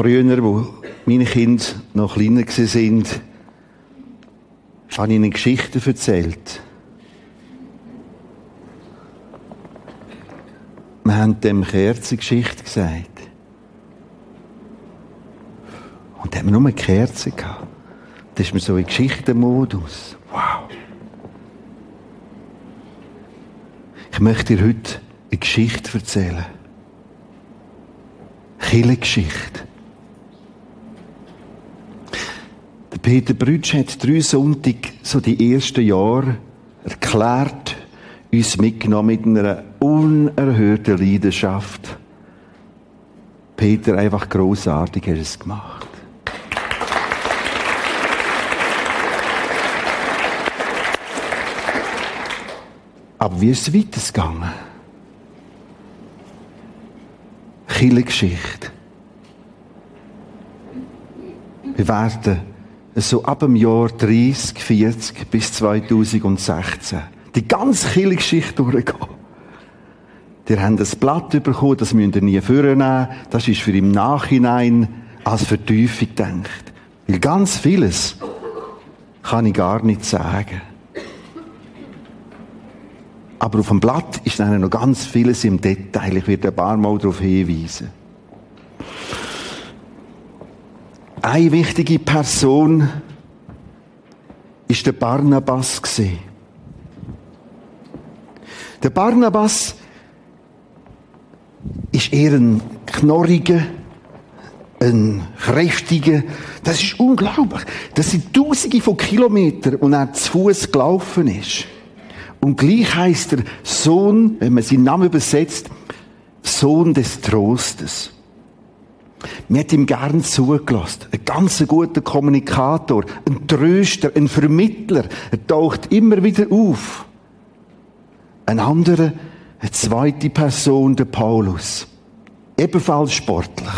Früher, wo meine Kinder noch kleiner waren, habe ich ihnen Geschichten erzählt. Wir haben dem Kerzengeschichte gesagt. Und dann haben wir nur eine Kerze gehabt. Da ist mir so ein Geschichtenmodus. Wow. Ich möchte dir heute eine Geschichte erzählen. Kirchengeschichte. Der Peter Brütsch hat drei Sonntag so die ersten Jahre erklärt, uns mitgenommen mit einer unerhörten Leidenschaft. Peter, einfach großartig hat es gemacht. Aber wie ist es weitergegangen? Kirchengeschichte. Wir werden so ab dem Jahr 30, 40 bis 2016 die ganze Kirchengeschichte durchgehen. Die haben das Blatt bekommen, das müsst ihr nie vornehmen. Das ist für im Nachhinein als Vertiefung gedacht. Weil ganz vieles kann ich gar nicht sagen. Aber auf dem Blatt ist dann noch ganz vieles im Detail. Ich werde ein paar Mal darauf hinweisen. Eine wichtige Person ist der Barnabas. Der Barnabas ist eher ein knorriger, ein kräftiger. Das ist unglaublich. Das sind Tausende von Kilometern und er zu Fuß gelaufen ist. Und gleich heißt er Sohn, wenn man seinen Namen übersetzt, Sohn des Trostes. Mir hat ihm gern zugelassen. Ein ganz guter Kommunikator, ein Tröster, ein Vermittler. Er taucht immer wieder auf. Ein anderer, eine zweite Person, der Paulus. Ebenfalls sportlich.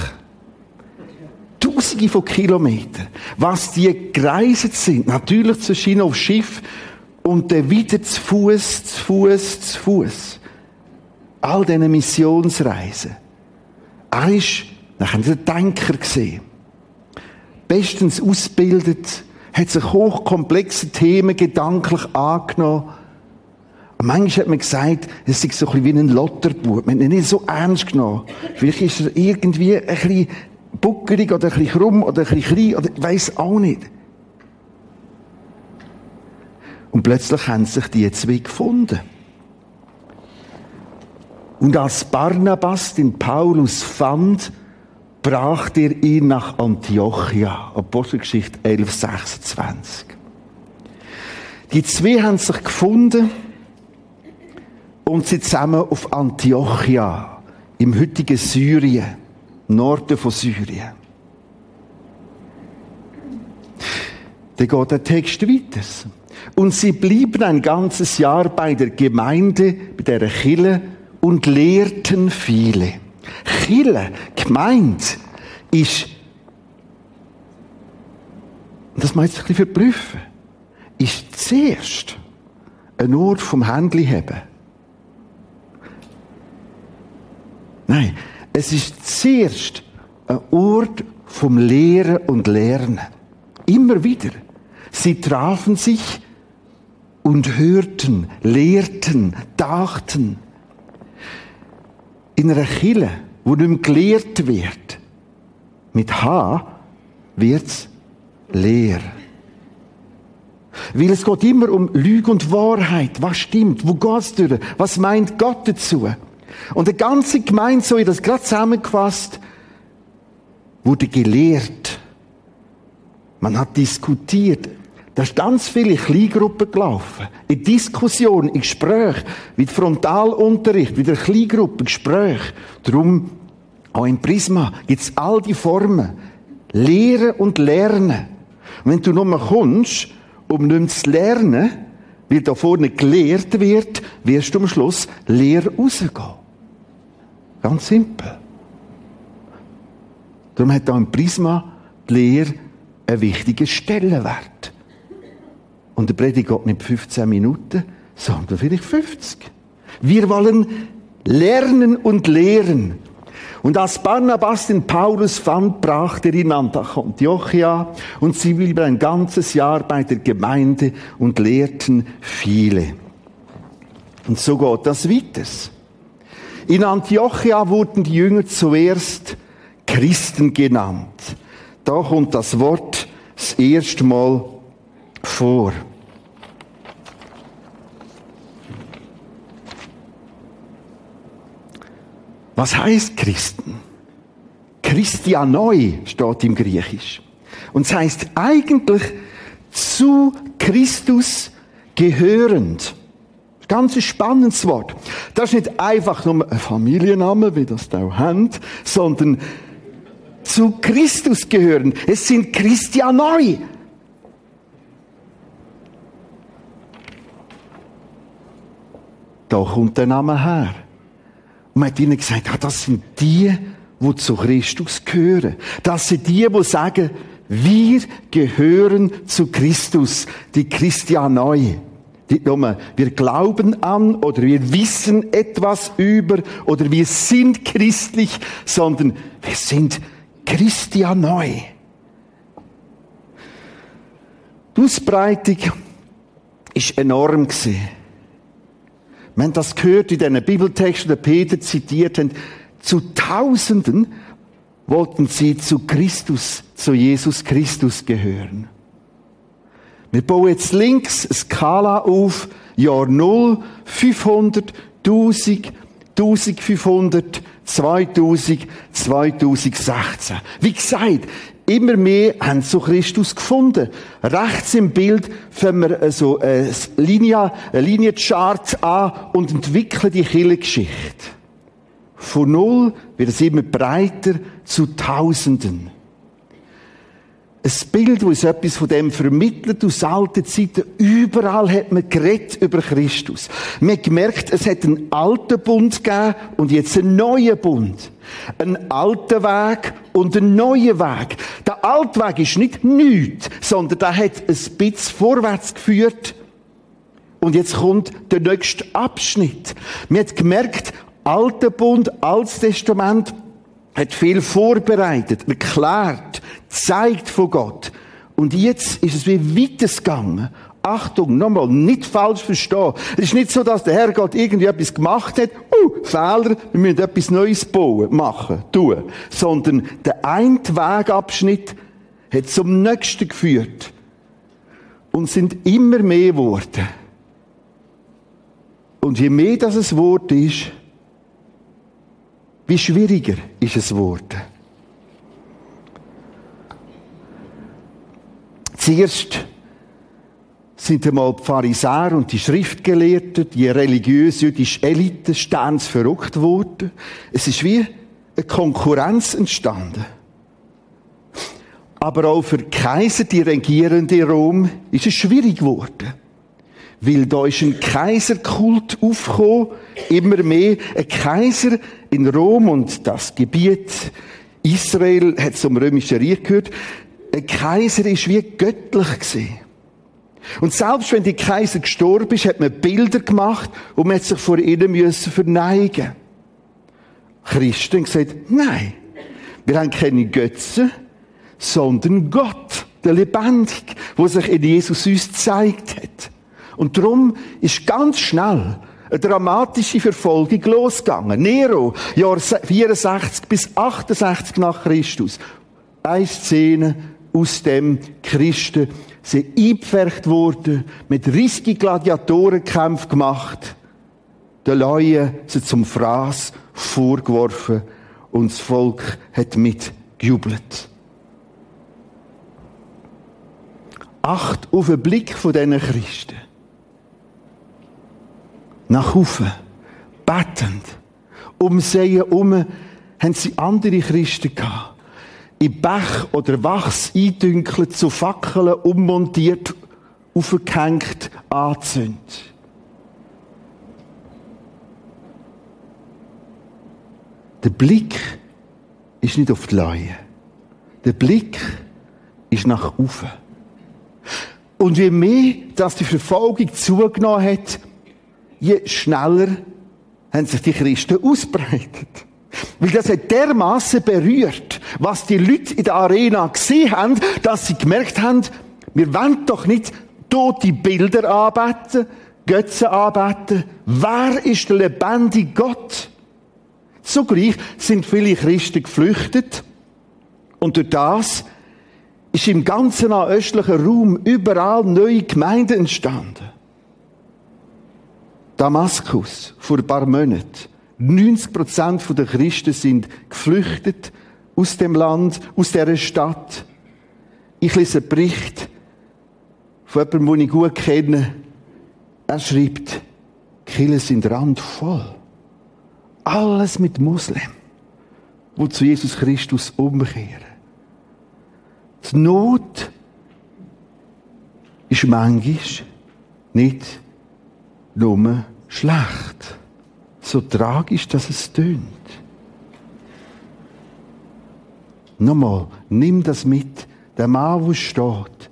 Tausende von Kilometern. Was die gereist sind, natürlich zu Schiene auf Schiff und dann wieder zu Fuß, zu Fuß, zu Fuß. All diese Missionsreisen. Er ist nachher ein Denker gesehen. Bestens ausgebildet, hat sich hochkomplexe Themen gedanklich angenommen. Und manchmal hat man gesagt, es ist so ein bisschen wie ein Lotterbub. Man hat ihn nicht so ernst genommen. Vielleicht ist er irgendwie ein bisschen buckerig oder ein bisschen krumm oder ein bisschen klein oder ich weiss auch nicht. Und plötzlich haben sich die zwei gefunden. Und als Barnabas den Paulus fand, brachte er ihn nach Antiochia. Apostelgeschichte 11, 26. Die zwei haben sich gefunden und sind zusammen auf Antiochia, im heutigen Syrien, Norden von Syrien. Dann geht der Text weiter. Und sie blieben ein ganzes Jahr bei der Gemeinde, bei der Chille und lehrten viele. Chille, gemeint, ist, und das meint sich ein bisschen verprüfen, ist zuerst ein Ort vom Händli haben. Nein, es ist zuerst ein Ort vom Lehren und Lernen. Immer wieder. Sie trafen sich und hörten, lehrten, dachten. In einer Kille, wo nicht mehr gelehrt wird, mit H wird's leer. Weil es geht immer um Lüge und Wahrheit. Was stimmt? Wo geht's durch? Was meint Gott dazu? Und der ganze Gemeinde, so wie das gerade zusammengefasst, wurde gelehrt. Man hat diskutiert. Da ist ganz viele Kleingruppen gelaufen. In Diskussion, in Gespräch, wie Frontalunterricht, wie der Kleingruppen, Gespräch. Darum, auch im Prisma, gibt's all die Formen. Lehren und Lernen. Und wenn du nur kommst, um nichts zu lernen, weil da vorne gelehrt wird, wirst du am Schluss leer rausgehen. Ganz simpel. Darum hat auch im Prisma die Lehre einen wichtigen Stellenwert. Und der Predigt geht nicht 15 Minuten, sondern vielleicht 50. Wir wollen lernen und lehren. Und als Barnabas den Paulus fand, brach er ihn an Antiochia und sie blieben ein ganzes Jahr bei der Gemeinde und lehrten viele. Und so geht das weiter. In Antiochia wurden die Jünger zuerst Christen genannt. Da kommt das Wort das erste Mal vor. Was heißt Christen? Christianoi steht im Griechisch. Und es heißt eigentlich zu Christus gehörend. Ganz ein spannendes Wort. Das ist nicht einfach nur ein Familienname, wie das da auch sondern zu Christus gehören. Es sind Christianoi. Da kommt der Name her. Und man hat ihnen gesagt, ah, das sind die, die zu Christus gehören. Das sind die, die sagen, wir gehören zu Christus, die Christianoi. Nicht nur, wir glauben an oder wir wissen etwas über oder wir sind christlich, sondern wir sind Christianoi. Die Ausbreitung ist enorm gesehen. Wir haben das gehört in diesen Bibeltexten, die Peter zitiert hat. Zu Tausenden wollten sie zu Christus, zu Jesus Christus gehören. Wir bauen jetzt links eine Skala auf, Jahr 0, 500, 1000, 1500, 2000, 2016. Wie gesagt, immer mehr haben zu Christus gefunden. Rechts im Bild fangen wir so eine Linie, eine Linienchart an und entwickeln die Kirchengeschichte. Von null wird es immer breiter zu Tausenden. Ein Bild, das etwas von dem vermittelt aus alten Zeiten. Überall hat man geredet über Christus. Man hat gemerkt, es hat einen alten Bund gegeben und jetzt einen neuen Bund. Einen alten Weg und einen neuen Weg. Der alte Weg ist nicht nichts, sondern der hat ein bisschen vorwärts geführt. Und jetzt kommt der nächste Abschnitt. Man hat gemerkt, alter Bund, altes Testament, hat viel vorbereitet, erklärt, zeigt von Gott. Und jetzt ist es wie weitergegangen. Achtung, nochmal, nicht falsch verstehen. Es ist nicht so, dass der Herr Gott irgendwie etwas gemacht hat, uh, Fehler, wir müssen etwas Neues bauen, machen, tun. Sondern der eine Wegabschnitt hat zum nächsten geführt. Und sind immer mehr Worte. Und je mehr das ein Wort ist, wie schwieriger ist es geworden. Zuerst sind einmal die Pharisäer und die Schriftgelehrten, die religiös-jüdische Elite, ständig verrückt worden. Es ist wie eine Konkurrenz entstanden. Aber auch für Kaiser, die regierende Rom, ist es schwierig geworden. Weil da ist ein Kaiserkult aufgekommen, immer mehr. Ein Kaiser in Rom und das Gebiet Israel hat zum römischen Reich gehört. Ein Kaiser ist wie göttlich gesehen. Und selbst wenn die Kaiser gestorben ist, hat man Bilder gemacht und man hat sich vor ihnen müssen verneigen. Christen gesagt, nein, wir haben keine Götze, sondern Gott, der Lebendig, wo sich in Jesus uns gezeigt hat. Und darum ist ganz schnell eine dramatische Verfolgung losgegangen. Nero, Jahr 64 bis 68 nach Christus. Eine Szene aus dem Christen sind eingepfercht worden, mit riesigen Gladiatorenkämpfen gemacht, der Leute sie zum Fraß vorgeworfen und das Volk hat mitgejubelt. Acht auf den Blick von diesen Christen nach oben, betend. Um sie herum haben sie andere Christen gehabt. In Bach oder Wachs eindünkelt, zu Fackeln ummontiert, aufgehängt, angezündet. Der Blick ist nicht auf die Leue. Der Blick ist nach oben. Und je mehr, dass die Verfolgung zugenommen hat, je schneller haben sich die Christen ausbreitet. Weil das hat dermaßen berührt, was die Leute in der Arena gesehen haben, dass sie gemerkt haben, wir wollen doch nicht tote Bilder arbeiten, Götzen arbeiten. Wer ist der lebendige Gott? Zugleich sind viele Christen geflüchtet und durch das ist im ganzen östlichen Raum überall neue Gemeinden entstanden. Damaskus, vor ein paar Monaten. 90 Prozent der Christen sind geflüchtet aus dem Land, aus dieser Stadt. Ich lese einen Bericht von jemandem, den ich gut kenne. Er schreibt, Kirchen sind randvoll. Alles mit Muslimen, die zu Jesus Christus umkehren. Die Not ist manchmal nicht nur schlecht. So tragisch, dass es tönt. Nochmal, nimm das mit. Der Mann, der steht,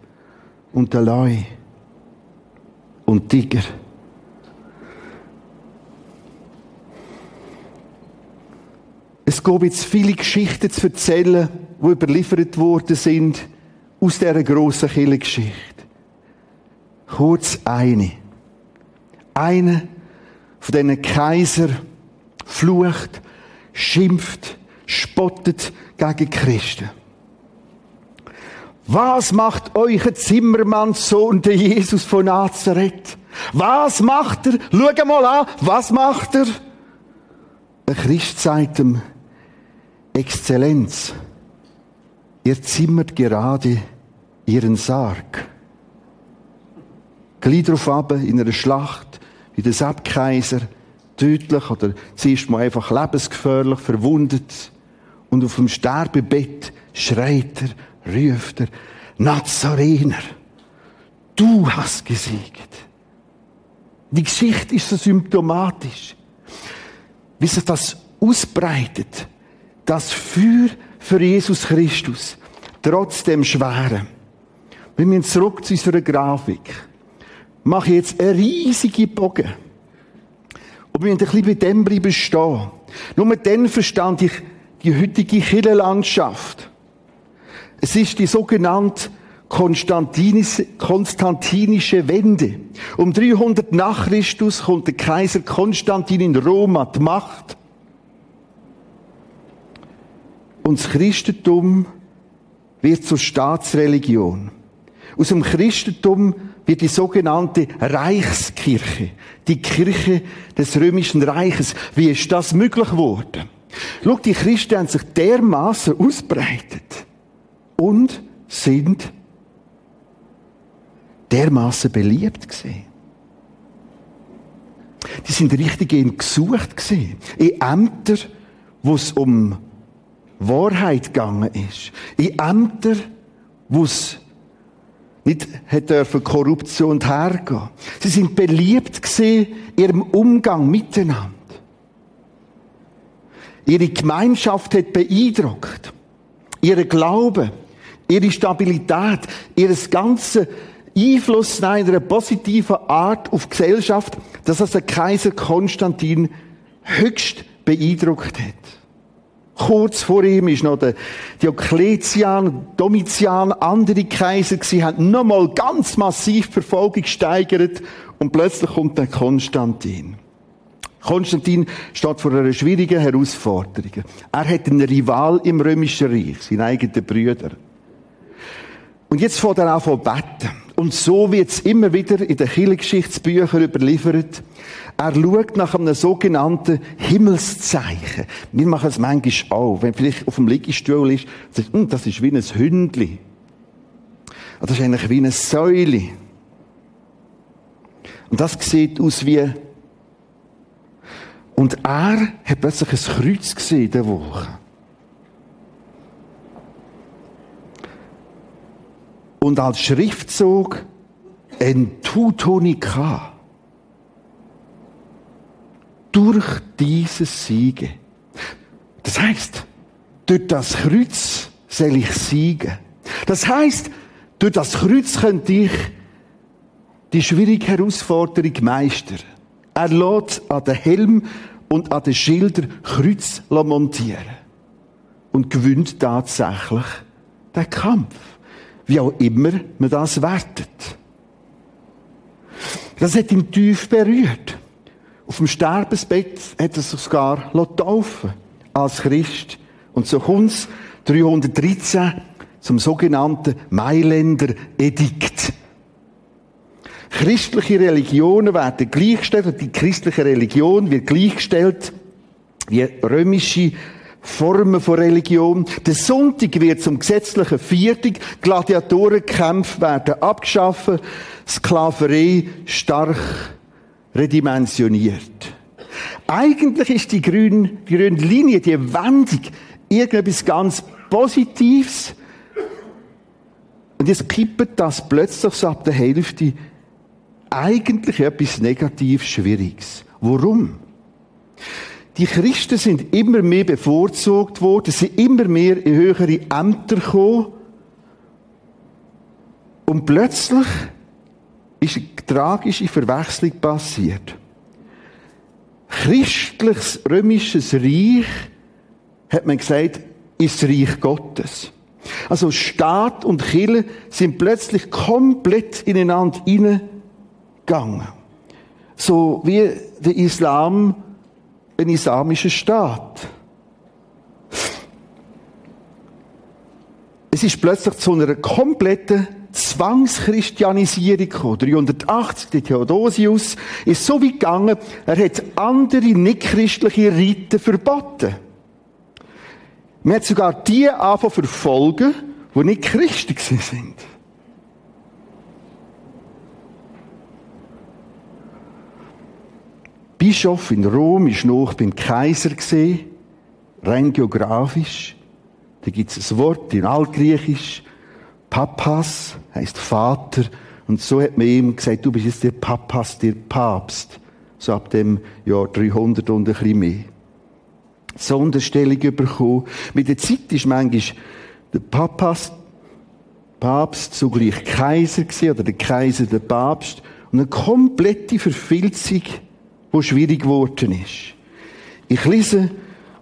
und der Leu und Tiger. Es gibt jetzt viele Geschichten zu erzählen, die überliefert worden sind aus dieser grossen Kirchengeschichte. Kurz eine. Eine von diesen Kaiser flucht, schimpft, spottet gegen Christen. Was macht euch Zimmermannssohn, der Jesus von Nazareth? Was macht er? Schau mal an, was macht er? Der Christ sagt ihm, Exzellenz, ihr zimmert gerade ihren Sarg. Glied drauf ab in einer Schlacht, wie der Seppkaiser, tödlich oder zuerst mal einfach lebensgefährlich verwundet. Und auf dem Sterbebett schreit er, ruft er, Nazarener, du hast gesiegt. Die Geschichte ist so symptomatisch. Wie sich das ausbreitet, das Feuer für Jesus Christus, trotz dem Schweren. Wir müssen zurück zu unserer Grafik. Mache ich jetzt eine riesige Bogen. Und wir müssen ein bisschen bei dem bleiben stehen. Nur dann verstand ich die heutige Kirchenlandschaft. Es ist die sogenannte konstantinische, Wende. Um 300 nach Christus kommt der Kaiser Konstantin in Rom an die Macht. Und das Christentum wird zur Staatsreligion. Aus dem Christentum wird die sogenannte Reichskirche, die Kirche des römischen Reiches. Wie ist das möglich geworden? Schau, die Christen haben sich dermaßen ausbreitet und sind dermaßen beliebt gesehen. Die sind richtig gesucht gesehen. In Ämter, wo es um Wahrheit gegangen ist. In Ämter, wo es nicht hat dürfen Korruption hergehen. Sie sind beliebt gesehen ihrem Umgang miteinander. Ihre Gemeinschaft hat beeindruckt. Ihre Glaube, ihre Stabilität, ihres ganze Einfluss in einer positiven Art auf die Gesellschaft, dass das der Kaiser Konstantin höchst beeindruckt hat. Kurz vor ihm ist noch der Diokletian, Domitian, andere Kaiser gewesen, haben nochmal ganz massiv Verfolgung gesteigert und plötzlich kommt der Konstantin. Konstantin steht vor einer schwierigen Herausforderung. Er hat einen Rival im römischen Reich, seinen eigenen Brüder. Und jetzt fängt er an zu beten. Und so wird es immer wieder in den Kirchengeschichtsbüchern überliefert. Er schaut nach einem sogenannten Himmelszeichen. Wir machen es manchmal auch. Wenn vielleicht auf dem Liegestuhl ist, sagt, hm, das ist wie ein Hündli. Das ist eigentlich wie eine Säule. Und das sieht aus wie und er hat plötzlich ein Kreuz gesehen in der Woche. Und als Schriftzug ein Tutonika. Durch dieses Siege. Das heißt, durch das Kreuz soll ich siegen. Das heißt, durch das Kreuz könnte ich die schwierige Herausforderung meistern. Er lädt an den Helm und an den Schilder Kreuz montieren. Und gewinnt tatsächlich den Kampf. Wie auch immer man das wertet. Das hat ihn tief berührt. Auf dem Sterbensbett hat er sich sogar taufen als Christ. Und so kommt es 313 zum sogenannten Mailänder Edikt. Christliche Religionen werden gleichgestellt die christliche Religion wird gleichgestellt wie römische Formen von Religion. Der Sonntag wird zum gesetzlichen Viertag. Gladiatorenkämpfe werden abgeschafft. Sklaverei stark redimensioniert. Eigentlich ist die grüne, grüne Linie, die Wendung, irgendetwas ganz Positives. Und jetzt kippt das plötzlich so ab der Hälfte eigentlich etwas negativ Schwieriges. Warum? Die Christen sind immer mehr bevorzugt worden, sind immer mehr in höhere Ämter gekommen. Und plötzlich ist eine tragische Verwechslung passiert. Christliches römisches Reich, hat man gesagt, ist Reich Gottes. Also Staat und Kirche sind plötzlich komplett ineinander hineingegangen. So wie der Islam ein islamischer Staat. Es ist plötzlich zu einer kompletten Zwangschristianisierung gekommen. 380, der Theodosius, ist so weit gegangen, er hat andere nichtchristliche Riten verboten. Man hat sogar die anfangen verfolgen, die nicht Christen sind. Bischof in Rom ist noch beim Kaiser gesehen, rein geografisch. Da gibt es ein Wort in Altgriechisch, Papas heißt Vater. Und so hat man ihm gesagt, du bist jetzt der Papas, der Papst. So ab dem Jahr 300 und ein bisschen mehr. Sonderstellung bekommen. Mit der Zeit ist manchmal der Papas, Papst zugleich Kaiser gewesen, oder der Kaiser der Papst. Und eine komplette Verfilzung, die schwierig geworden ist. Ich lese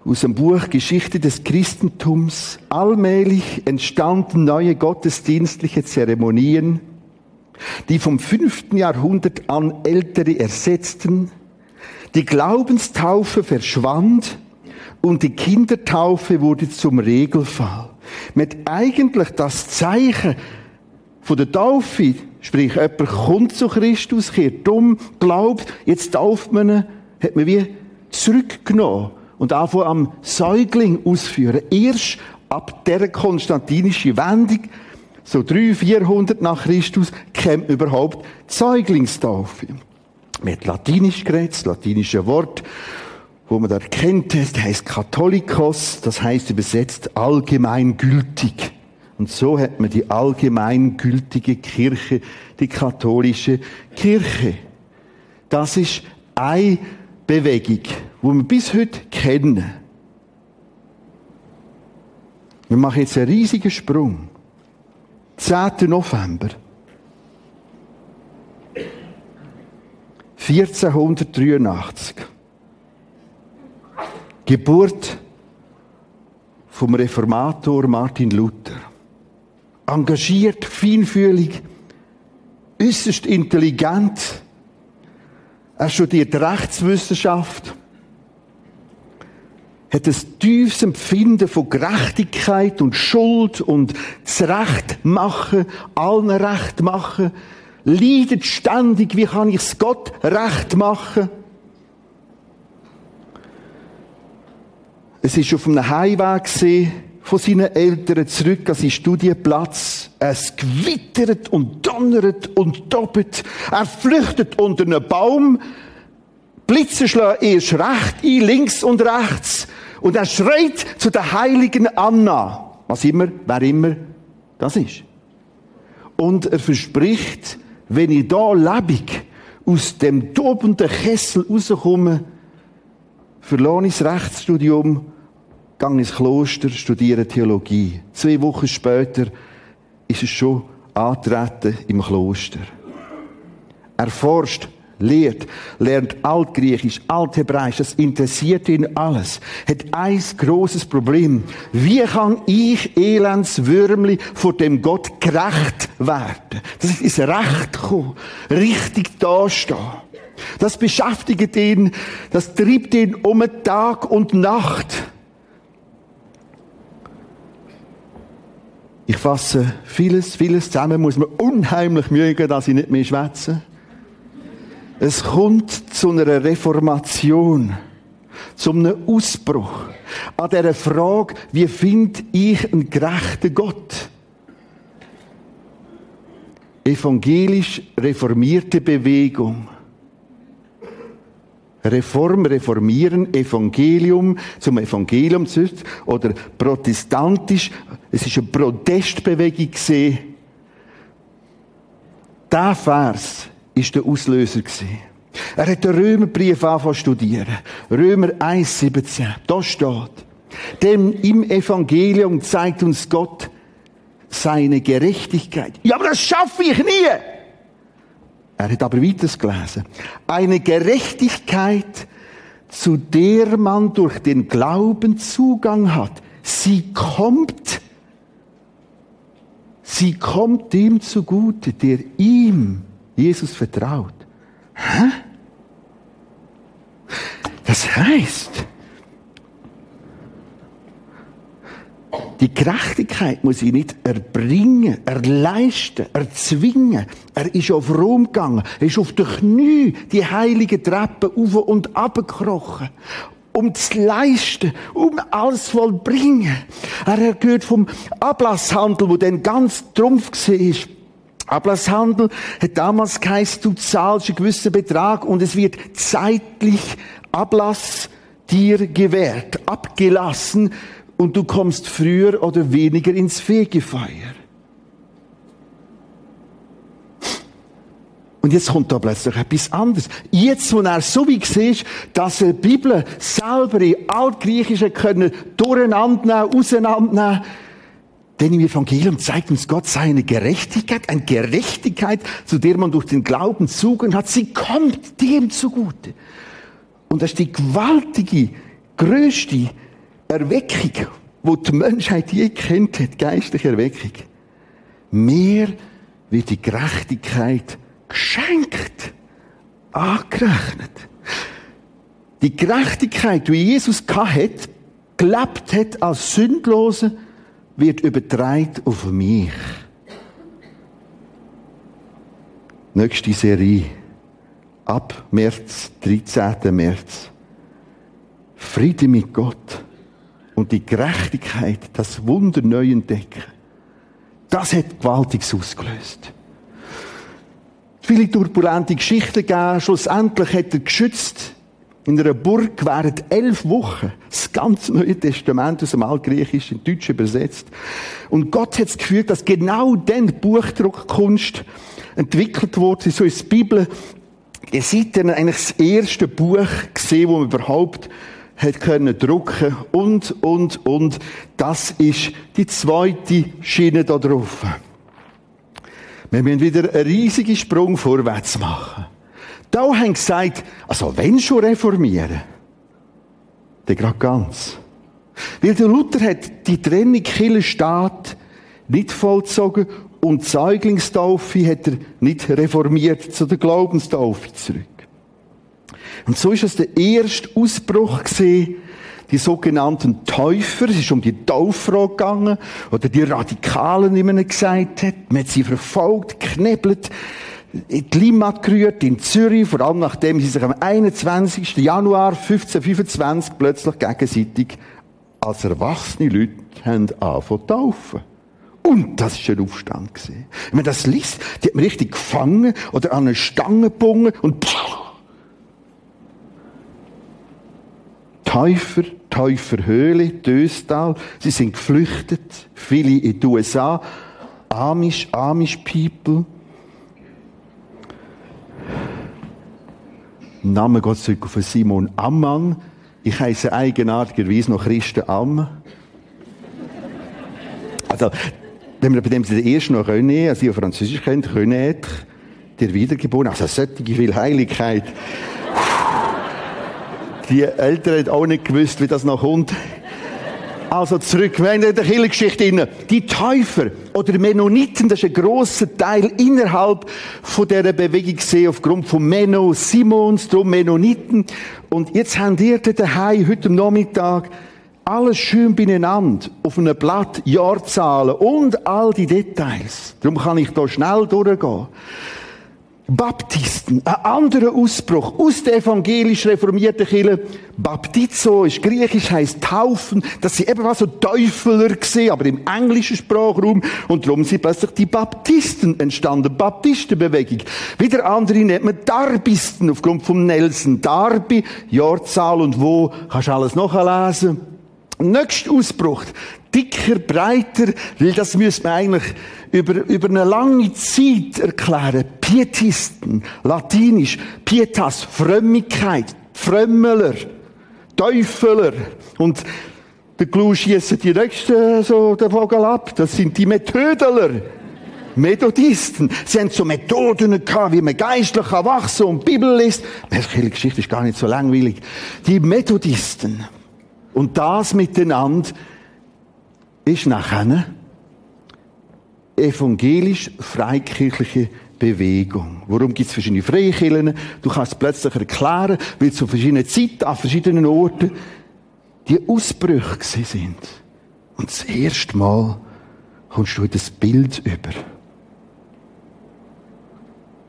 aus dem Buch Geschichte des Christentums. Allmählich entstanden neue gottesdienstliche Zeremonien, die vom fünften Jahrhundert an ältere ersetzten. Die Glaubenstaufe verschwand und die Kindertaufe wurde zum Regelfall. Mit eigentlich das Zeichen von der Taufe, sprich jemand kommt zu Christus, kehrt um, glaubt, jetzt tauft man ihn, hat man wie zurückgenommen und anfangen am Säugling ausführen. Erst ab der konstantinischen Wendung, so 300, 400 nach Christus, man überhaupt die Säuglingstaufe. Hat Latinisch geredet, das latinische Wort, wo man da kennt, das heißt Katholikos, das heißt übersetzt allgemeingültig. Und so hat man die allgemeingültige Kirche, die katholische Kirche. Das ist eine Bewegung, die wir bis heute kennen. Wir machen jetzt einen riesigen Sprung. 10. November. 1483. Geburt vom Reformator Martin Luther. Engagiert, feinfühlig, äußerst intelligent, er studiert Rechtswissenschaft, hat ein tiefes Empfinden von Gerechtigkeit und Schuld und das Recht machen, allen Recht machen, leidet ständig, wie kann ich es Gott recht machen? Es ist auf einem Heimweg gesehen, von seinen Eltern zurück an seinen Studienplatz. Es gewittert und donnert und doppelt. Er flüchtet unter einen Baum. Blitze schlagen erst recht ein, links und rechts. Und er schreit zu der heiligen Anna. Was immer, wer immer das ist. Und er verspricht, wenn ich da lebig aus dem tobenden Kessel rauskomme, verlore ich das Rechtsstudium gehe ins Kloster, studiere Theologie. Zwei Wochen später ist es schon antreten im Kloster. Er forscht lehrt, lernt Altgriechisch, Althebräisch, das interessiert ihn alles. Hat ein großes Problem. Wie kann ich, Elendswürmli, vor dem Gott gerecht werden? Das ist ins Recht kommen. Richtig dastehen. Das beschäftigt ihn, das treibt ihn um Tag und Nacht. Ich fasse vieles, vieles zusammen, muss mir unheimlich mögen, dass ich nicht mehr schwätze. Es kommt zu einer Reformation, zu einem Ausbruch an dieser Frage, wie finde ich einen gerechten Gott? Evangelisch reformierte Bewegung Reform, Reformieren, Evangelium zum Evangelium oder protestantisch. Es ist eine Protestbewegung gesehen. Der Vers ist der Auslöser gewesen. Er hat den Römerbrief angefangen studieren. Römer 1, 17. Da steht. Denn im Evangelium zeigt uns Gott seine Gerechtigkeit. Ja, aber das schaffe ich nie! Er hat aber weiters gelesen. Eine Gerechtigkeit, zu der man durch den Glauben Zugang hat. Sie kommt, sie kommt dem zugute, der ihm, Jesus, vertraut. Hä? Das heißt, Die Gerechtigkeit muss ich nicht erbringen, erleisten, erzwingen. Er ist auf Rom gegangen. Er ist auf den Knie die heilige Treppe auf und ab gekrochen. Um zu leisten, um alles vollbringen. Er gehört vom Ablasshandel, wo dann ganz trumpf war. Ablasshandel hat damals geheißen, du zahlst einen gewissen Betrag und es wird zeitlich Ablass dir gewährt, abgelassen, und du kommst früher oder weniger ins Fegefeuer. Und jetzt kommt da plötzlich etwas anderes. Jetzt, wo er so wie sieht, dass er die Bibel selber in Altgriechischen können durcheinander nehmen, auseinandernehmen, denn im Evangelium zeigt uns Gott seine Gerechtigkeit, eine Gerechtigkeit, zu der man durch den Glauben Zugang hat. Sie kommt dem zugute. Und das ist die gewaltige, größte Erweckung, wo die Menschheit je kennt hat, geistliche Erweckung. Mir wird die Gerechtigkeit geschenkt, angerechnet. Die Gerechtigkeit, die Jesus hat, gelebt hat als Sündlose, wird übertragen auf mich. Nächste Serie. Ab März, 13. März. Friede mit Gott und die Gerechtigkeit, das Wunder neu entdecken, das hat Gewaltiges ausgelöst. Viele turbulente Geschichten gegeben. Schlussendlich hat er geschützt in einer Burg während elf Wochen das ganze Neue Testament aus dem Altgriechisch in Deutsch übersetzt. Und Gott hat es geführt, dass genau dann die Buchdruckkunst entwickelt wurde. So ist die Bibel Ihr seid dann eigentlich das erste Buch gesehen, wo man überhaupt hat können drucken und, und, und. Das ist die zweite Schiene da drauf. Wir müssen wieder einen riesigen Sprung vorwärts machen. Da haben gesagt, also wenn schon reformieren, dann gerade ganz. Weil der Luther hat die Trennung Kirche-Staat nicht vollzogen und die Säuglingstaufe hat er nicht reformiert zu der Glaubenstaufe zurück. Und so ist es der erste Ausbruch gesehen, die sogenannten Täufer, es ist um die Tauffrage gegangen, oder die Radikalen, wie man gesagt hat. Man hat sie verfolgt, knebelt, in die Limmat gerührt, in Zürich, vor allem nachdem sie sich am 21. Januar 1525 plötzlich gegenseitig als erwachsene Leute haben angefangen taufen. Und das war ein Aufstand. Wenn man das liest, die hat man richtig gefangen oder an eine Stange gebunden und pff, Täufer, Täuferhöhle, Döstal. Sie sind geflüchtet. Viele in die USA. Amish, Amish People. Name Gott zurück auf Simon Ammann. Ich heiße eigenartigerweise noch Christen Ammann. Also, wenn wir bei dem den ersten noch René, also die Französisch kennt, René der Wiedergeborene. Also solche viel Heiligkeit. Die Eltern haben auch nicht gewusst, wie das noch kommt. Also zurück, wir haben in der Kirchengeschichte drin. Die Täufer oder Mennoniten, das ist ein grosser Teil innerhalb von dieser Bewegung gesehen, aufgrund von Menno, Simons, drum Mennoniten. Und jetzt haben ihr daheim, heute Nachmittag, alles schön beieinander, auf einem Blatt, Jahrzahlen und all die Details. Darum kann ich da schnell durchgehen. Baptisten, ein anderer Ausbruch aus der evangelisch reformierten Kirche. Baptizo ist griechisch, heißt taufen. Das sind eben was so Teufeler gesehen, aber im englischen Sprachraum. Und darum sind plötzlich die Baptisten entstanden. Baptistenbewegung. Wieder andere nennt man Darbisten aufgrund von Nelson. Darby, Jahrzahl und wo, kannst du alles nachlesen. Nächster Ausbruch. Dicker, breiter, weil das müsste man eigentlich über, über eine lange Zeit erklären. Pietisten, latinisch, pietas, Frömmigkeit, Frömmeler, Teufeler. Und der Glu schiessen die nächsten so den Vogel ab. Das sind die Methodeler. Methodisten. Sie haben so Methoden gehabt, wie man geistlich wachsen und Bibel liest. Die Geschichte ist gar nicht so langweilig. Die Methodisten. Und das miteinander ist nachher evangelisch-freikirchliche Bewegung. Warum gibt es verschiedene Freikirchen? Du kannst es plötzlich erklären, weil zu verschiedenen Zeiten, an verschiedenen Orten die Ausbrüche sind. Und das erste Mal kommst du in das Bild über.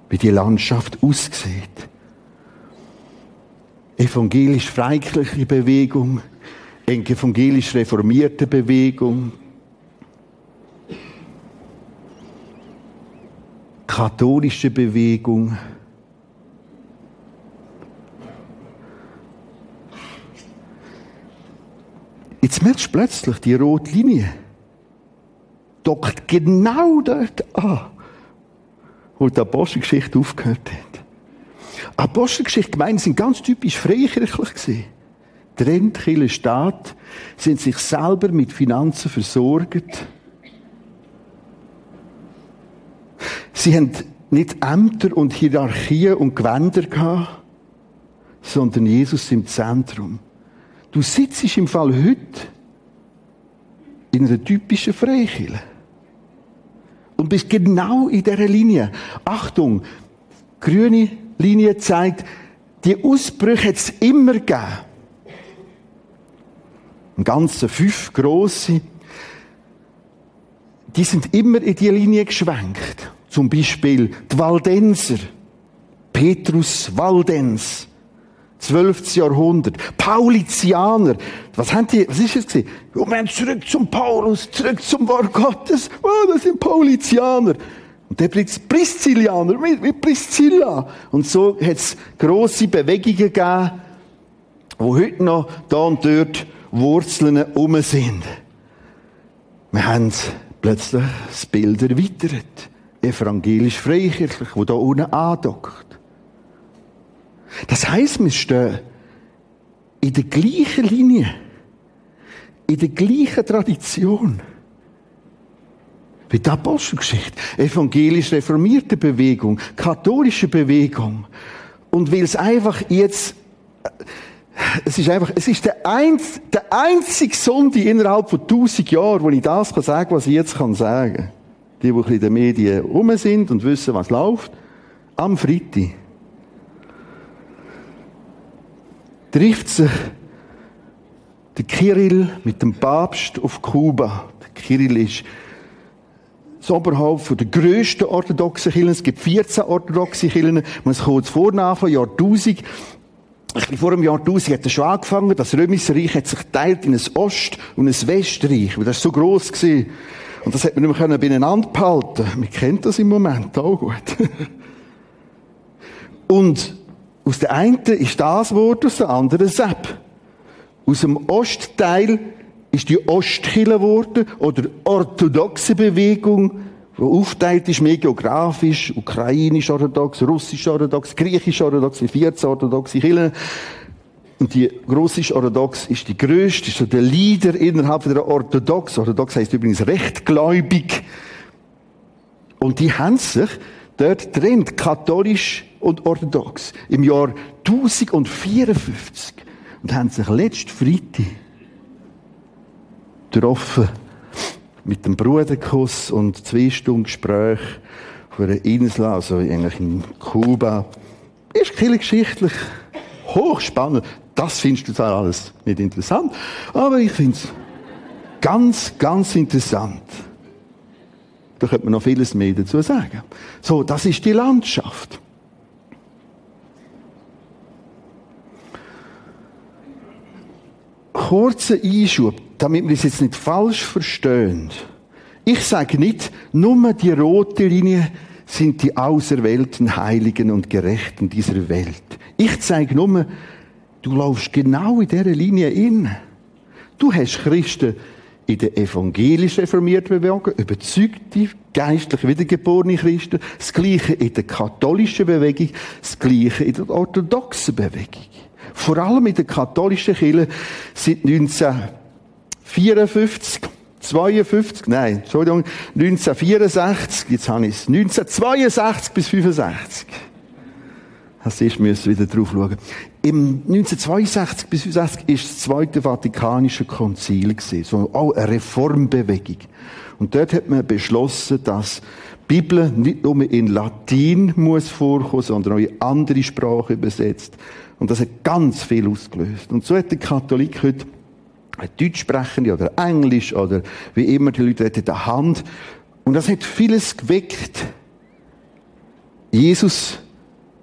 Wie die Landschaft aussieht. Evangelisch-freikirchliche Bewegung, evangelisch-reformierte Bewegung, katholische Bewegung. Jetzt merkst du plötzlich, die rote Linie dockt genau dort an, wo die Apostelgeschichte aufgehört hat. Apostelgeschichte Gemeinden sind ganz typisch freikirchlich gewesen. Trennt Kirche Staat, sind sich selber mit Finanzen versorgt Sie haben nicht Ämter und Hierarchien und Gewänder gehabt, sondern Jesus im Zentrum. Du sitzt im Fall heute in einer typischen Freikirche und bist genau in dieser Linie. Achtung, grüne Linie zeigt, die Ausbrüche hat es immer gegeben. Ein ganze fünf grosse. Die sind immer in die Linie geschwenkt. Zum Beispiel die Waldenser. Petrus Waldens. 12. Jahrhundert. Paulizianer. Was haben die, was ist es gewesen? Oh, wir zurück zum Paulus, zurück zum Wort Gottes. Oh, das sind Paulizianer. Und der Priscillianer, wie Priscilla. Und so hat es grosse Bewegungen gegeben, wo heute noch da und dort Wurzeln um sind. Wir haben plötzlich das Bild erweitert evangelisch-freikirchlich, wo da unten andockt. Das heisst, wir stehen in der gleichen Linie, in der gleichen Tradition wie die Apostelgeschichte, evangelisch-reformierte Bewegung, katholische Bewegung. Und weil es einfach jetzt, es ist einfach, es ist der, einz, der einzige Sonntag innerhalb von tausend Jahren, wo ich das kann sagen, was ich jetzt kann sagen die, die in den Medien rum sind und wissen, was läuft, am Freitag trifft sich der Kirill mit dem Papst auf Kuba. Der Kirill ist das Oberhaupt der grössten orthodoxen Kirchen. Es gibt 14 orthodoxe Kirchen. Man muss kurz vorne von Jahr 1000. Ein bisschen vor dem Jahr 1000 hat er schon angefangen. Das Römische Reich hat sich geteilt in ein Ost- und ein Westreich. Weil das so gross war. Und das hat man nicht mehr beieinander behalten. Man kennt das im Moment auch gut. Und aus der einen ist das Wort, aus der anderen Sepp. Aus dem Ostteil ist die Ostkille geworden, oder orthodoxe Bewegung, die aufteilt ist, mehr geografisch, ukrainisch orthodox, russisch orthodox, griechisch orthodox, 14 orthodoxe Kirchen. Und die Russisch Orthodox ist die größte, ist so der Leader innerhalb der Orthodox. Orthodox heißt übrigens rechtgläubig. Und die haben sich Dort trennt katholisch und orthodox. Im Jahr 1054. Und haben sich letzten Freitag getroffen. Mit dem Bruderkuss und zwei Stunden Gespräch auf einer Insel, also eigentlich in Kuba. Ist geschichtlich hochspannend. Das findest du zwar alles nicht interessant, aber ich finde es ganz, ganz interessant. Da könnte man noch vieles mehr dazu sagen. So, das ist die Landschaft. Kurzer Einschub, damit wir es jetzt nicht falsch verstehen. Ich sage nicht, nur die rote Linie sind die auserwählten Heiligen und Gerechten dieser Welt. Ich zeige nur, du laufst genau in dieser Linie in. Du hast Christen in der evangelisch reformierten Bewegung, überzeugte, geistlich wiedergeborene Christen, das Gleiche in der katholischen Bewegung, das Gleiche in der orthodoxen Bewegung. Vor allem in der katholischen Kirche seit 1954, 52, nein, Entschuldigung, 1964, jetzt habe ich es, 1962 bis 65. Das ist, müssen wieder drauf schauen. Im 1962 bis 1965 ist das Zweite Vatikanische Konzil gewesen, so auch eine Reformbewegung. Und dort hat man beschlossen, dass die Bibel nicht nur in Latin muss vorkommen, sondern auch in andere Sprachen übersetzt. Und das hat ganz viel ausgelöst. Und so hat der Katholik heute Deutsch sprechende oder Englisch oder wie immer die Leute in der Hand. Und das hat vieles geweckt. Jesus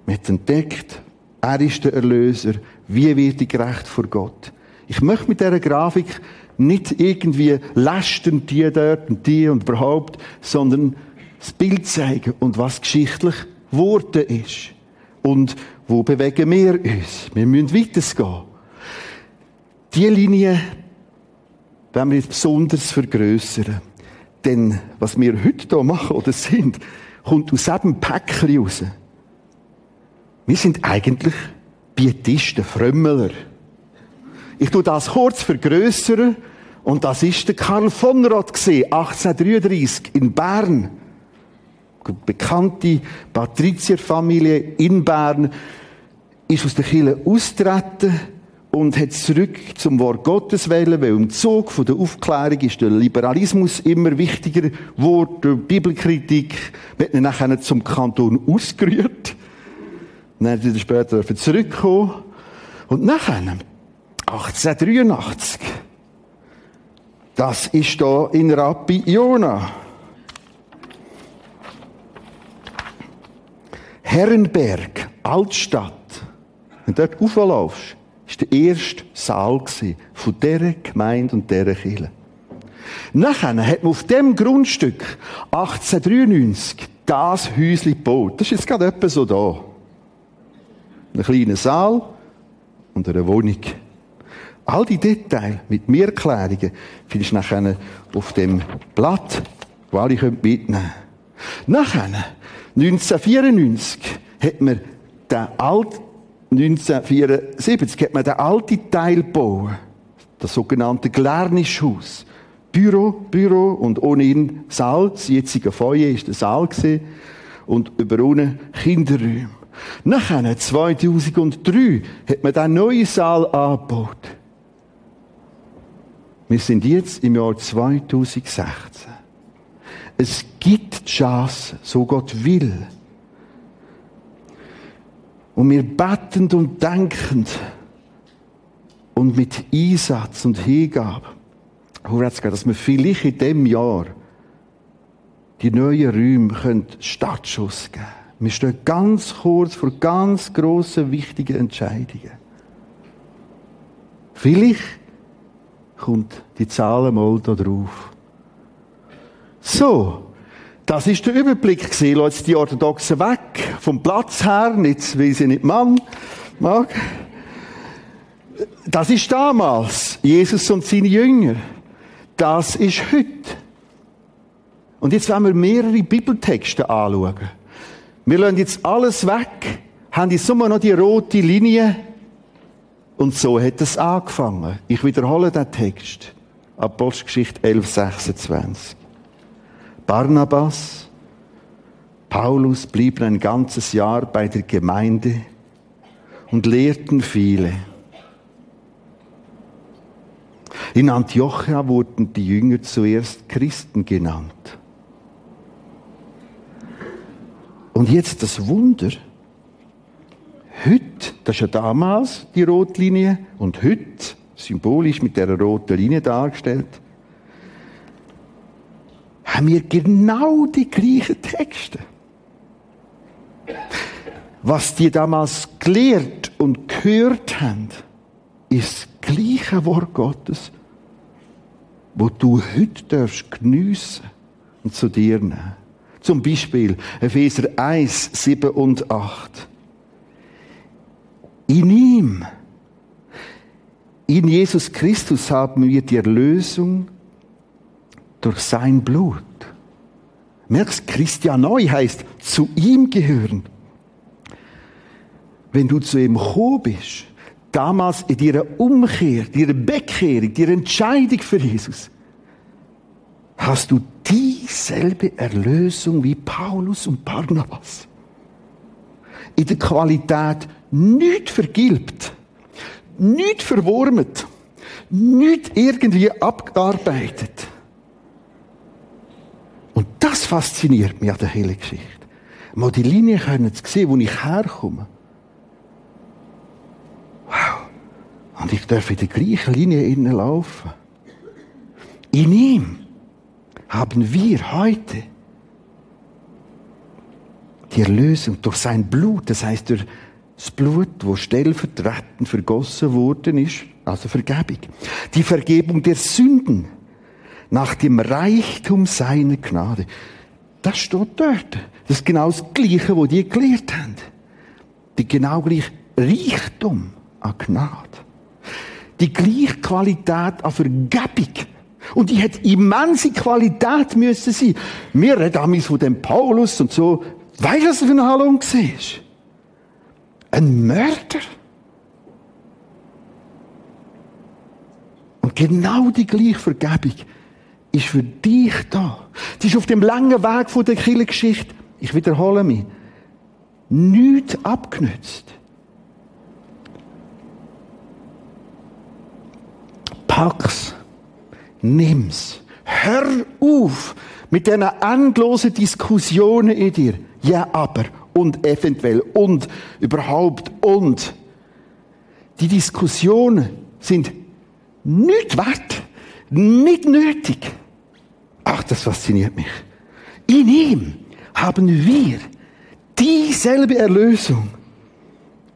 mit entdeckt, er ist der Erlöser. Wie wird ich gerecht vor Gott? Ich möchte mit dieser Grafik nicht irgendwie lästern, die dort und die und überhaupt, sondern das Bild zeigen und was geschichtlich geworden ist. Und wo bewegen wir uns? Wir müssen weitergehen. Diese Linie wenn wir jetzt besonders vergrößern. Denn was wir heute hier machen oder sind, kommt aus diesem Päckchen raus. Wir sind eigentlich Pietisten, Frömmeler. Ich tue das kurz vergrößern und das ist der Karl von Roth 1833 in Bern. Bekannte Patrizierfamilie in Bern ist aus der Kirche austreten und hat zurück zum Wort Gottes wählen, weil im Zug von der Aufklärung ist der Liberalismus immer wichtiger geworden, die Bibelkritik, wird dann nachher zum Kanton ausgerührt. Dann wieder später zurückgekommen. Und nachher, 1883, das ist da in Rappi Jona. Herrenberg, Altstadt. Wenn du dort rauflaufst, ist der erste Saal von dieser Gemeinde und dieser Kirche. Nachher hat man auf dem Grundstück 1893 das Häuschen gebaut. Das ist jetzt gerade etwa so da. Ein kleiner Saal und eine Wohnung. All die Details mit mir Erklärungen findest du nachher auf dem Blatt, wo alle mitnehmen können. Nachher, 1994, hat man den alten 1974 hat man den alten Teil gebaut, das sogenannte Glernischhaus. Büro, Büro und ohnehin Saal. Das jetzige Feuer war der Saal gewesen. und über unten Kinderräume. Nachher, 2003, hat man den neuen Saal angebaut. Wir sind jetzt im Jahr 2016. Es gibt die Chance, so Gott will, und wir bettend und denkend und mit Einsatz und Hingabe, dass wir vielleicht in diesem Jahr die neuen Räume Startschuss geben können. Wir stehen ganz kurz vor ganz grossen, wichtigen Entscheidungen. Vielleicht kommt die Zahl mal drauf. So, das ist der Überblick gewesen. Jetzt die Orthodoxen weg. Vom Platz her. Nicht, weil sie nicht Mann mag. Das ist damals. Jesus und seine Jünger. Das ist heute. Und jetzt wollen wir mehrere Bibeltexte anschauen. Wir lassen jetzt alles weg, haben jetzt immer noch die rote Linie. Und so hat es angefangen. Ich wiederhole den Text. Apostelgeschichte 11, 26. Barnabas, Paulus blieb ein ganzes Jahr bei der Gemeinde und lehrten viele. In Antiochia wurden die Jünger zuerst Christen genannt. Und jetzt das Wunder. Heute, das ist ja damals die Rotlinie und heute symbolisch mit der roten Linie dargestellt, haben wir genau die gleichen Texte. Was die damals gelehrt und gehört haben, ist das gleiche Wort Gottes, wo du heute darfst geniessen und zu dir nehmen. Zum Beispiel Epheser 1, 7 und 8. In ihm, in Jesus Christus haben wir die Erlösung durch sein Blut. Merkst, Christian Neu heißt zu ihm gehören. Wenn du zu ihm gekommen bist, damals in deiner Umkehr, deiner Bekehrung, deiner Entscheidung für Jesus, hast du dieselbe Erlösung wie Paulus und Barnabas. In der Qualität nicht vergilbt, nicht verwurmt, nicht irgendwie abgearbeitet. Und das fasziniert mich an der Geschichte. Mal die Linie können zu sehen, wo ich herkomme. Wow. Und ich darf in der gleichen Linie innen laufen. In ihm haben wir heute die Erlösung durch sein Blut, das heißt durch das Blut, wo stellvertretend vergossen worden ist, also Vergebung. Die Vergebung der Sünden nach dem Reichtum seiner Gnade. Das steht dort. Das ist genau das Gleiche, was die gelehrt haben. Die genau gleiche Reichtum an Gnade. Die gleiche Qualität an Vergebung und die hat immense Qualität müssen sein. Wir reden damals von dem Paulus und so. Weißt du, was für eine Halung war? Ein Mörder. Und genau die gleiche Vergebung ist für dich da. Die ist auf dem langen Weg von der Kirchengeschichte, ich wiederhole mich, nichts abgenützt. Pack's nimm's. Hör auf mit diesen endlosen Diskussionen in dir. Ja, aber und eventuell und überhaupt und. Die Diskussionen sind nicht wert, nicht nötig. Ach, das fasziniert mich. In ihm haben wir dieselbe Erlösung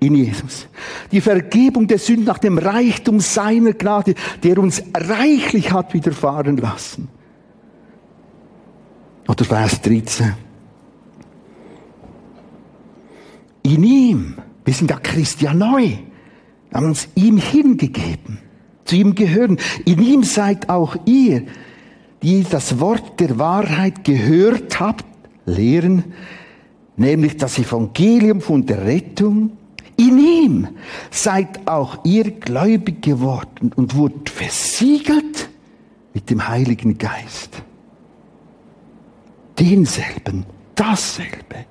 in Jesus. Die Vergebung der Sünden nach dem Reichtum seiner Gnade, der uns reichlich hat widerfahren lassen. Oder Vers 13. In ihm, wir sind ja Christian neu, haben uns ihm hingegeben, zu ihm gehören. In ihm seid auch ihr, die das Wort der Wahrheit gehört habt, lehren, nämlich das Evangelium von der Rettung, in ihm seid auch ihr gläubig geworden und wurdet versiegelt mit dem Heiligen Geist. Denselben, dasselbe.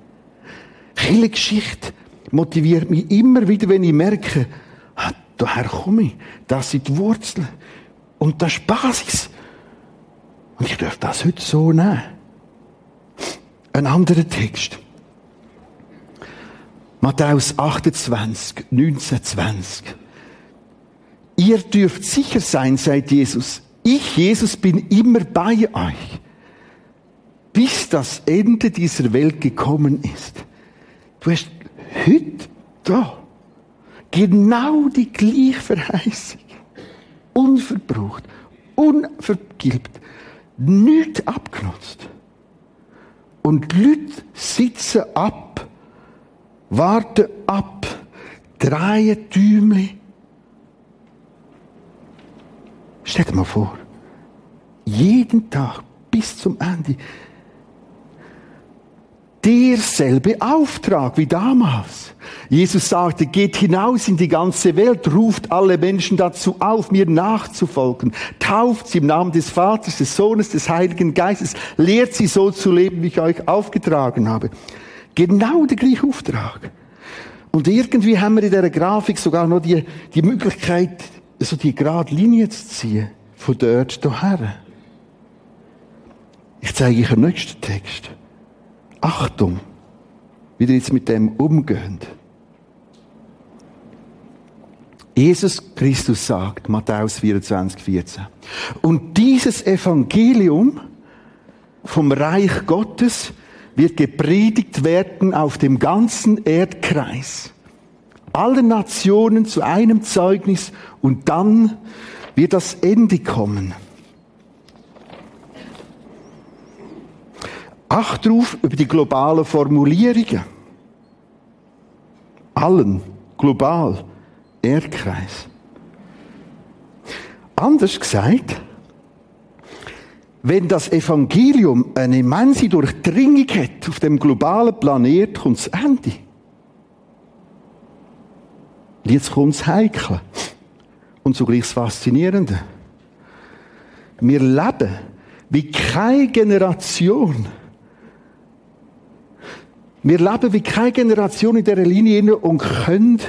Viele Geschichte motiviert mich immer wieder, wenn ich merke, ah, daher komme ich, das sind die Wurzeln und das ist Basis. Und ich darf das heute so nehmen. Ein anderer Text. Matthäus 28, 19, 20. Ihr dürft sicher sein, sagt Jesus. Ich, Jesus, bin immer bei euch, bis das Ende dieser Welt gekommen ist. Du hast heute da genau die gleiche Verheißung. Unverbraucht, unvergilbt, nichts abgenutzt. Und die Leute sitzen ab Warte ab. Drei Däumchen. Stell dir mal vor. Jeden Tag bis zum Ende. Derselbe Auftrag wie damals. Jesus sagte, geht hinaus in die ganze Welt, ruft alle Menschen dazu auf, mir nachzufolgen, tauft sie im Namen des Vaters, des Sohnes, des Heiligen Geistes, lehrt sie so zu leben, wie ich euch aufgetragen habe. Genau der gleiche Auftrag. Und irgendwie haben wir in dieser Grafik sogar noch die, die Möglichkeit, so die gerade Linie zu ziehen, von dort hierher. Ich zeige euch den nächsten Text. Achtung, wie ihr jetzt mit dem umgeht. Jesus Christus sagt, Matthäus 24, 14. Und dieses Evangelium vom Reich Gottes wird gepredigt werden auf dem ganzen Erdkreis. Alle Nationen zu einem Zeugnis und dann wird das Ende kommen. Acht drauf über die globalen Formulierungen. Allen, global, Erdkreis. Anders gesagt, wenn das Evangelium eine immense Durchdringung hat auf dem globalen Planet, kommt das Ende. Und jetzt kommt das Heikle. Und zugleich das Faszinierende. Wir leben wie keine Generation wir leben wie keine Generation in dieser Linie und können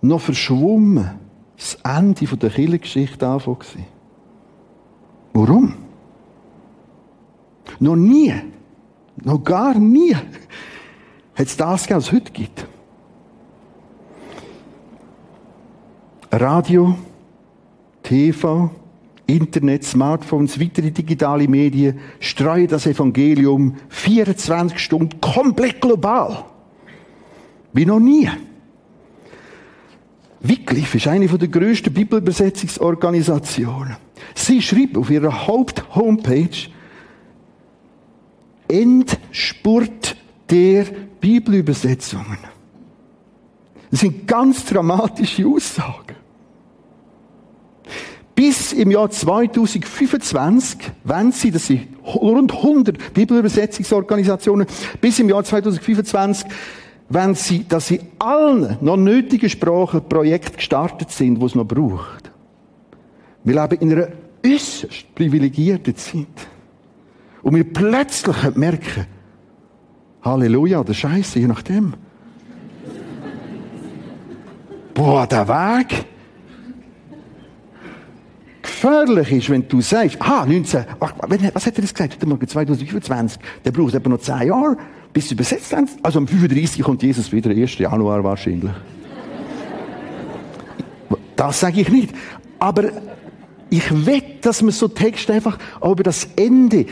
noch verschwommen das Ende der Kirchengeschichte anfangen. Warum? Noch nie, noch gar nie hat es das gegeben, was es heute gibt. Radio, TV, Internet, Smartphones, weitere digitale Medien streuen das Evangelium 24 Stunden komplett global. Wie noch nie. Wycliffe ist eine der grössten Bibelübersetzungsorganisationen. Sie schreibt auf ihrer Haupt-Homepage Endspurt der Bibelübersetzungen. Das sind ganz dramatische Aussagen. Im Jahr 2025, wenn sie, das sind rund 100 Bibelübersetzungsorganisationen, bis im Jahr 2025, wenn sie, dass sie allen noch nötigen Sprachen Projekte gestartet sind, die es noch braucht. Wir leben in einer äußerst privilegierten Zeit. Und wir plötzlich merken, Halleluja oder Scheiße, je nachdem. Boah, der Weg, gefährlich ist, wenn du sagst, ah, 19, was hat er das gesagt? Heute Morgen 2025, der braucht etwa noch 10 Jahre, bis sie übersetzt haben. Also am 35 kommt Jesus wieder, 1. Januar wahrscheinlich. Das sage ich nicht. Aber ich wette, dass man so Texte einfach über das Ende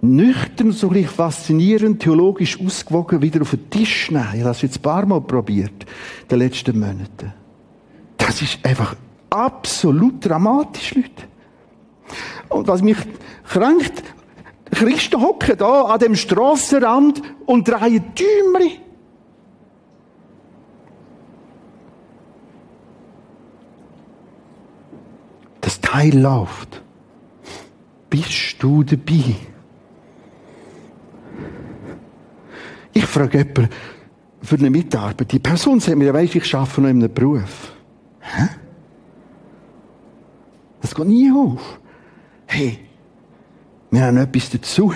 nüchtern, so gleich faszinierend, theologisch ausgewogen wieder auf den Tisch nehmen. Ich habe das jetzt ein paar Mal probiert, in den letzten Monaten. Das ist einfach absolut dramatisch, Leute. Und was mich kränkt, Christen hocken da an dem Strassenrand und drehen Däumchen. Das Teil läuft. Bist du dabei? Ich frage jemanden für eine Mitarbeit. Die Person sagt mir, weißt, ich arbeite noch in einem Beruf. Hä? Das geht nie auf. Hey, wir haben etwas dazu.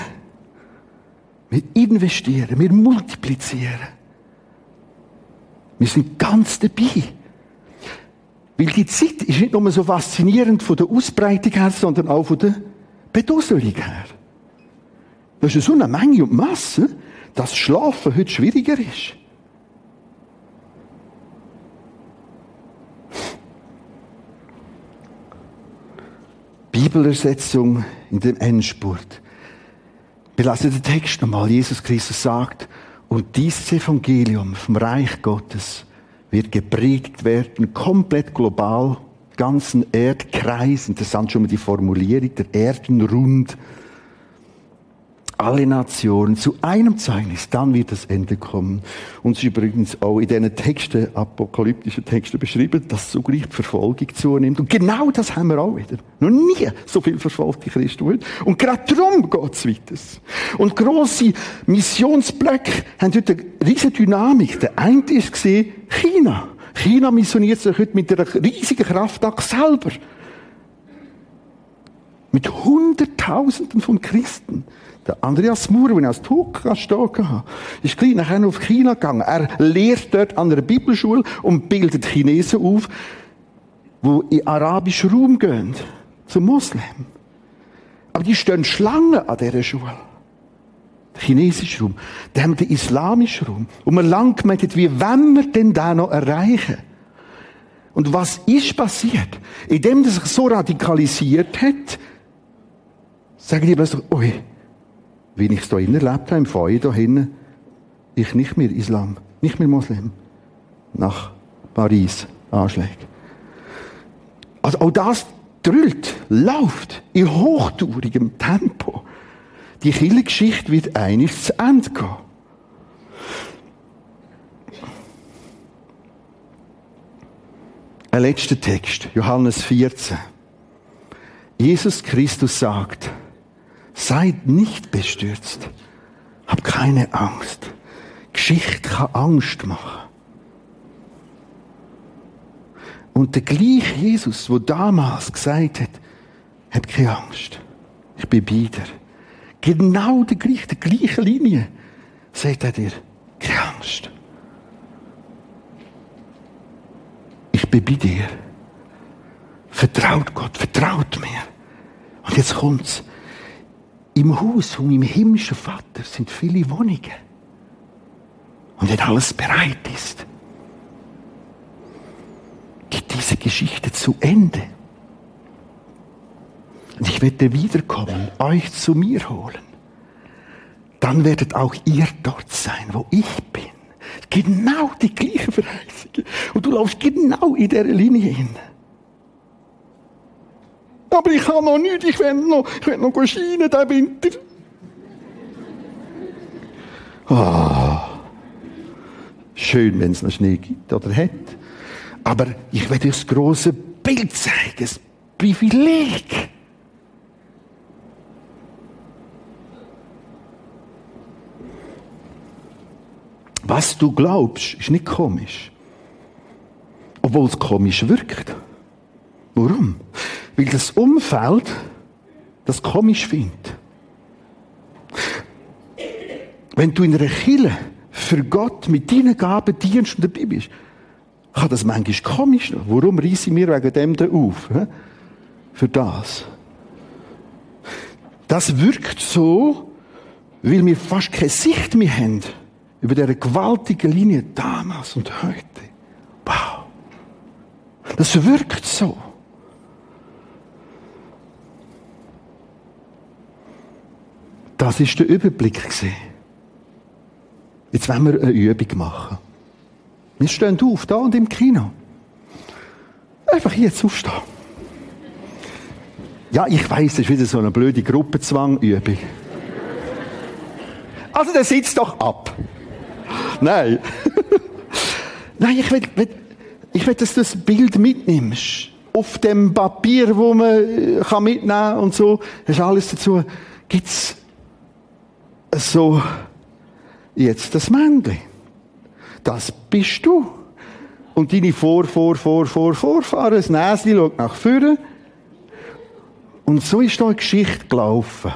Wir investieren, wir multiplizieren. Wir sind ganz dabei. Weil die Zeit ist nicht nur so faszinierend von der Ausbreitung her, sondern auch von der Bedusselung her. Das ist so eine Menge und Masse, dass Schlafen heute schwieriger ist. Bibelübersetzung in dem Endspurt. Wir lassen den Text nochmal. Jesus Christus sagt, und dieses Evangelium vom Reich Gottes wird gepredigt werden, komplett global, ganzen Erdkreis. Interessant schon mal die Formulierung, der Erdenrund. Alle Nationen zu einem Zeugnis, dann wird das Ende kommen. Und es ist übrigens auch in diesen Texten, apokalyptischen Texten beschrieben, dass zugleich die Verfolgung zunimmt. Und genau das haben wir auch wieder. Noch nie so viel verfolgte Christen. Und gerade darum geht es weiter. Und grosse Missionsblöcke haben heute eine riesige Dynamik. Der eine ist gesehen, China. China missioniert sich heute mit einer riesigen Kraftakt selber. Mit Hunderttausenden von Christen. Der Andreas Moore, wenn er als Tuka stehen hatte, ist gleich nachher auf China gegangen. Er lehrt dort an einer Bibelschule und bildet Chinesen auf, die in arabischen Raum gehen, zum Moslem. Aber die stehen Schlangen an dieser Schule. Der chinesische Raum. Dann den islamischen Raum. Und man lang gemeint, wie wollen wir denn da noch erreichen? Und was ist passiert? Indem er sich so radikalisiert hat, sagen die plötzlich, ui, wie ich es hier erlebt habe, im Feuer da hinten, ich nicht mehr Islam, nicht mehr Moslem. Nach Paris, Anschläge. Also auch das drüllt, läuft in hochtourigem Tempo. Die Kirchengeschichte wird eines zu Ende gehen. Ein letzter Text, Johannes 14. Jesus Christus sagt, Seid nicht bestürzt. Hab keine Angst. Geschichte kann Angst machen. Und der gleiche Jesus, der damals gesagt hat, hab keine Angst. Ich bin bei dir. Genau der gleiche, der gleiche Linie, sagt er dir, keine Angst. Ich bin bei dir. Vertraut Gott, vertraut mir. Und jetzt kommt's. Im Haus von meinem himmlischen Vater sind viele Wohnungen. Und wenn alles bereit ist, geht diese Geschichte zu Ende. Und ich werde wiederkommen, euch zu mir holen. Dann werdet auch ihr dort sein, wo ich bin. Genau die gleiche Verheißung. Und du laufst genau in der Linie hin. Aber ich habe noch nichts, ich will noch, ich will noch scheinen diesen Winter. Ah. Schön, wenn es noch Schnee gibt oder hat. Aber ich will dir das große Bild zeigen, das Privileg. Was du glaubst, ist nicht komisch. Obwohl es komisch wirkt. Warum? Weil das Umfeld das komisch findet. Wenn du in einer Kille für Gott mit deinen Gaben dienst und dabei bist, kann das manchmal komisch sein. Warum ich mir wegen dem da auf? Für das. Das wirkt so, weil wir fast keine Sicht mehr haben über diese gewaltige Linie damals und heute. Wow. Das wirkt so. Das ist der Überblick. Jetzt wollen wir eine Übung machen. Wir stehen auf, da und im Kino. Einfach jetzt aufstehen. Ja, ich weiß, das ist wieder so eine blöde Gruppenzwangübung. Also, der sitzt doch ab. Nein. Nein, ich will, will, ich will, dass du das Bild mitnimmst. Auf dem Papier, wo man kann mitnehmen kann und so. Hast alles dazu. Gibt's so, jetzt das Männchen. Das bist du. Und deine Vor, Vor, Vor, Vor, Vorfahren, das Näschen schaut nach vorne. Und so ist da eine Geschichte gelaufen.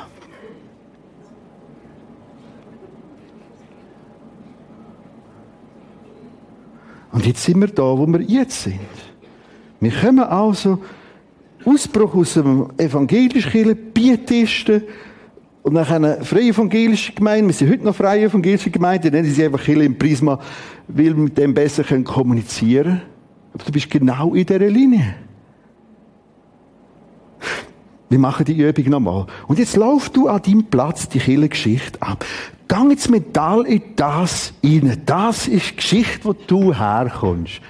Und jetzt sind wir da, wo wir jetzt sind. Wir kommen also Ausbruch aus dem evangelischen Kirche, Pietisten, und nach einer freie evangelische Gemeinde, wir sind heute noch freie evangelische Gemeinde, nennen sie einfach Kirche im Prisma, weil wir mit dem besser kommunizieren können. Aber du bist genau in dieser Linie. Wir machen die Übung nochmal. Und jetzt lauf du an deinem Platz die Kirchengeschichte ab. Gang jetzt mit all in das rein. Das ist die Geschichte, wo du herkommst.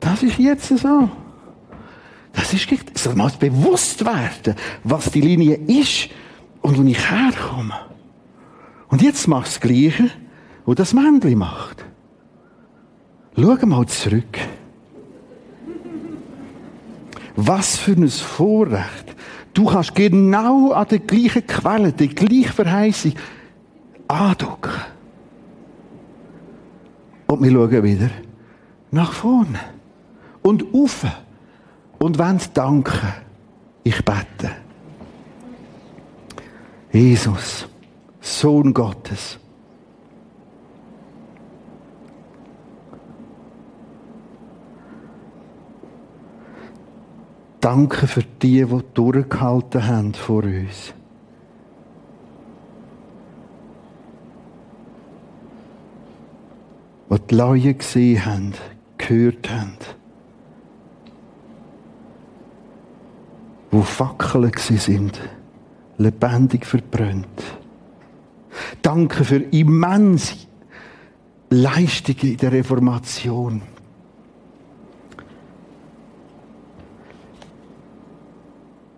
Das ist jetzt so. Das ist, es soll mal bewusst werden, was die Linie ist und wo ich herkomme. Und jetzt machst du das Gleiche, was das Männchen macht. Schau mal zurück. Was für ein Vorrecht. Du kannst genau an der gleichen Quelle, der gleichen Verheißung andocken. Und wir schauen wieder nach vorne. Und auf. Und wollen danken. Ich bete. Jesus, Sohn Gottes. Danke für die, die durchgehalten haben vor uns. Die die Leute gesehen haben, gehört haben. Die Fackeln sind, lebendig verbrannt. Danke für immense Leistungen in der Reformation.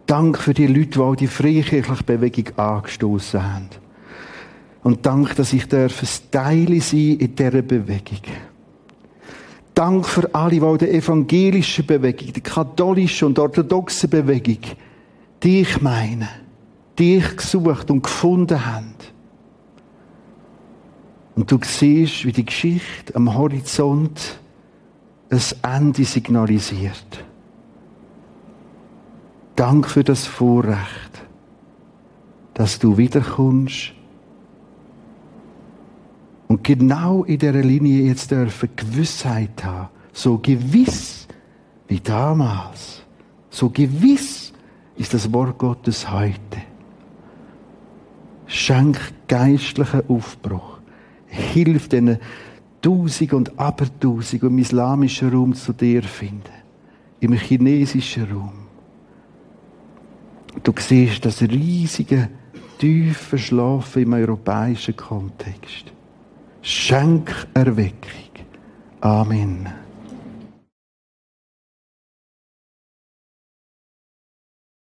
Dank für die Leute, die auch die freikirchliche Bewegung angestoßen haben. Und Dank, dass ich ein Teil sein in dieser Bewegung. Dank für alle, die in der evangelischen Bewegung, der katholischen und orthodoxen Bewegung dich meinen, dich gesucht und gefunden haben. Und du siehst, wie die Geschichte am Horizont ein Ende signalisiert. Dank für das Vorrecht, dass du wiederkommst und genau in dieser Linie jetzt dürfen Gewissheit haben, so gewiss wie damals, so gewiss ist das Wort Gottes heute. Schenk geistlichen Aufbruch. Hilf diesen Tausend und Abertausend im islamischen Raum zu dir finden. Im chinesischen Raum. Du siehst das riesige, tiefe Schlafen im europäischen Kontext. Schenk Erweckung. Amen.